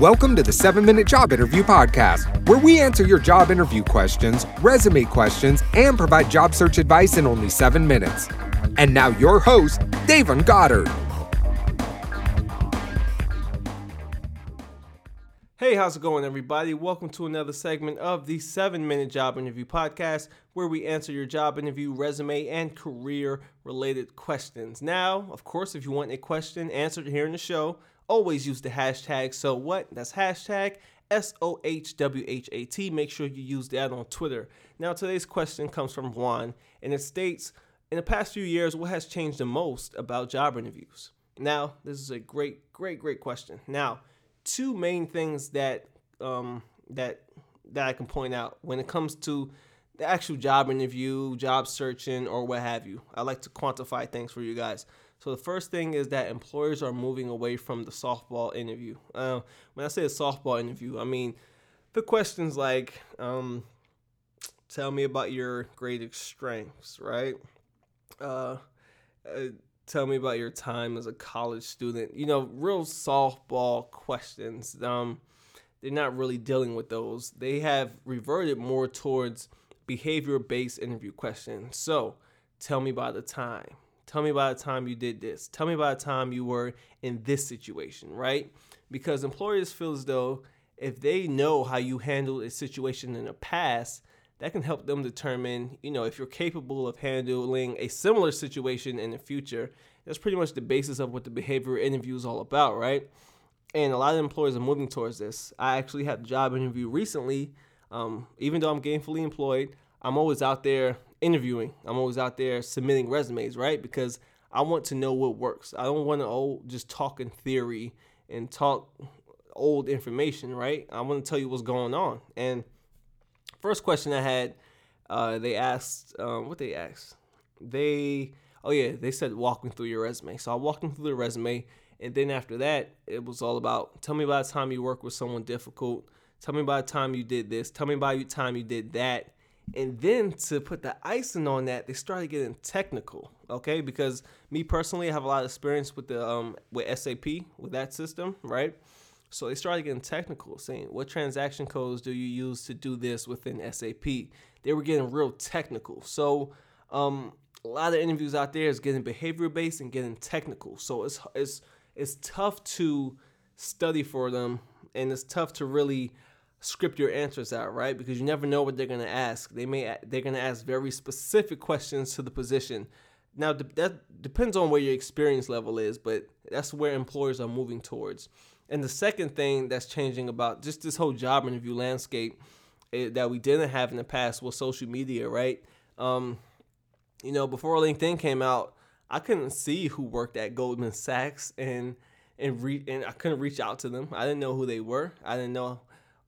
Welcome to the 7 Minute Job Interview Podcast, where we answer your job interview questions, resume questions, and provide job search advice in only 7 minutes. And now, your host, Davon Goddard. Hey, how's it going, everybody? Welcome to another segment of the 7 Minute Job Interview Podcast, where we answer your job interview, resume, and career related questions. Now, of course, if you want a question answered here in the show, always use the hashtag so what? That's hashtag s-o-h-w-h-a-t make sure you use that on twitter. Now today's question comes from juan and it states in the past few years what has changed the most about job interviews? Now this is a great great great question. Now two main things that um, that that i can point out when it comes to the actual job interview job searching or what have you i like to quantify things for you guys so the first thing is that employers are moving away from the softball interview. Uh, when I say a softball interview, I mean the questions like, um, "Tell me about your greatest strengths," right? Uh, uh, tell me about your time as a college student. You know, real softball questions. Um, they're not really dealing with those. They have reverted more towards behavior based interview questions. So, tell me about the time Tell me about the time you did this. Tell me about the time you were in this situation, right? Because employers feel as though if they know how you handled a situation in the past, that can help them determine, you know, if you're capable of handling a similar situation in the future. That's pretty much the basis of what the behavior interview is all about, right? And a lot of employers are moving towards this. I actually had a job interview recently. Um, even though I'm gainfully employed, I'm always out there interviewing. I'm always out there submitting resumes, right? Because I want to know what works. I don't want to oh, just talk in theory and talk old information, right? I want to tell you what's going on. And first question I had, uh, they asked, um, what they asked? They, oh yeah, they said walking through your resume. So I walked them through the resume. And then after that, it was all about tell me about the time you worked with someone difficult. Tell me about the time you did this. Tell me the time you did that. And then to put the icing on that, they started getting technical. Okay, because me personally, I have a lot of experience with the um with SAP with that system, right? So they started getting technical, saying what transaction codes do you use to do this within SAP? They were getting real technical. So um, a lot of interviews out there is getting behavior based and getting technical. So it's it's it's tough to study for them, and it's tough to really script your answers out, right? Because you never know what they're going to ask. They may they're going to ask very specific questions to the position. Now that depends on where your experience level is, but that's where employers are moving towards. And the second thing that's changing about just this whole job interview landscape eh, that we didn't have in the past was social media, right? Um, you know, before LinkedIn came out, I couldn't see who worked at Goldman Sachs and and re- and I couldn't reach out to them. I didn't know who they were. I didn't know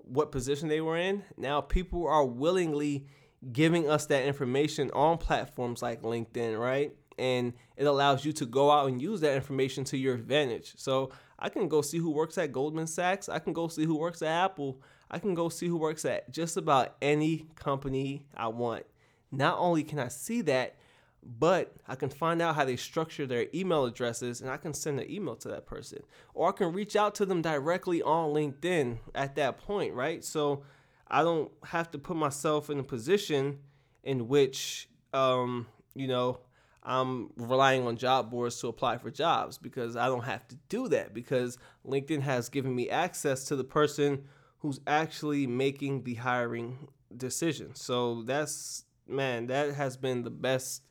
what position they were in. Now people are willingly giving us that information on platforms like LinkedIn, right? And it allows you to go out and use that information to your advantage. So I can go see who works at Goldman Sachs. I can go see who works at Apple. I can go see who works at just about any company I want. Not only can I see that, but I can find out how they structure their email addresses and I can send an email to that person. Or I can reach out to them directly on LinkedIn at that point, right? So I don't have to put myself in a position in which, um, you know, I'm relying on job boards to apply for jobs because I don't have to do that because LinkedIn has given me access to the person who's actually making the hiring decision. So that's, man, that has been the best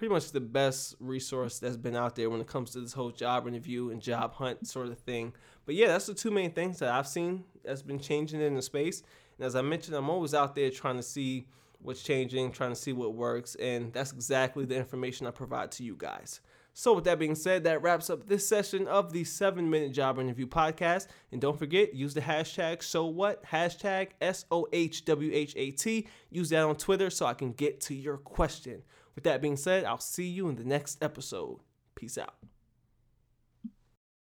pretty much the best resource that's been out there when it comes to this whole job interview and job hunt sort of thing. But yeah, that's the two main things that I've seen that's been changing in the space. And as I mentioned, I'm always out there trying to see what's changing, trying to see what works, and that's exactly the information I provide to you guys. So, with that being said, that wraps up this session of the 7 Minute Job Interview Podcast. And don't forget, use the hashtag so what, hashtag S O H W H A T. Use that on Twitter so I can get to your question. With that being said, I'll see you in the next episode. Peace out.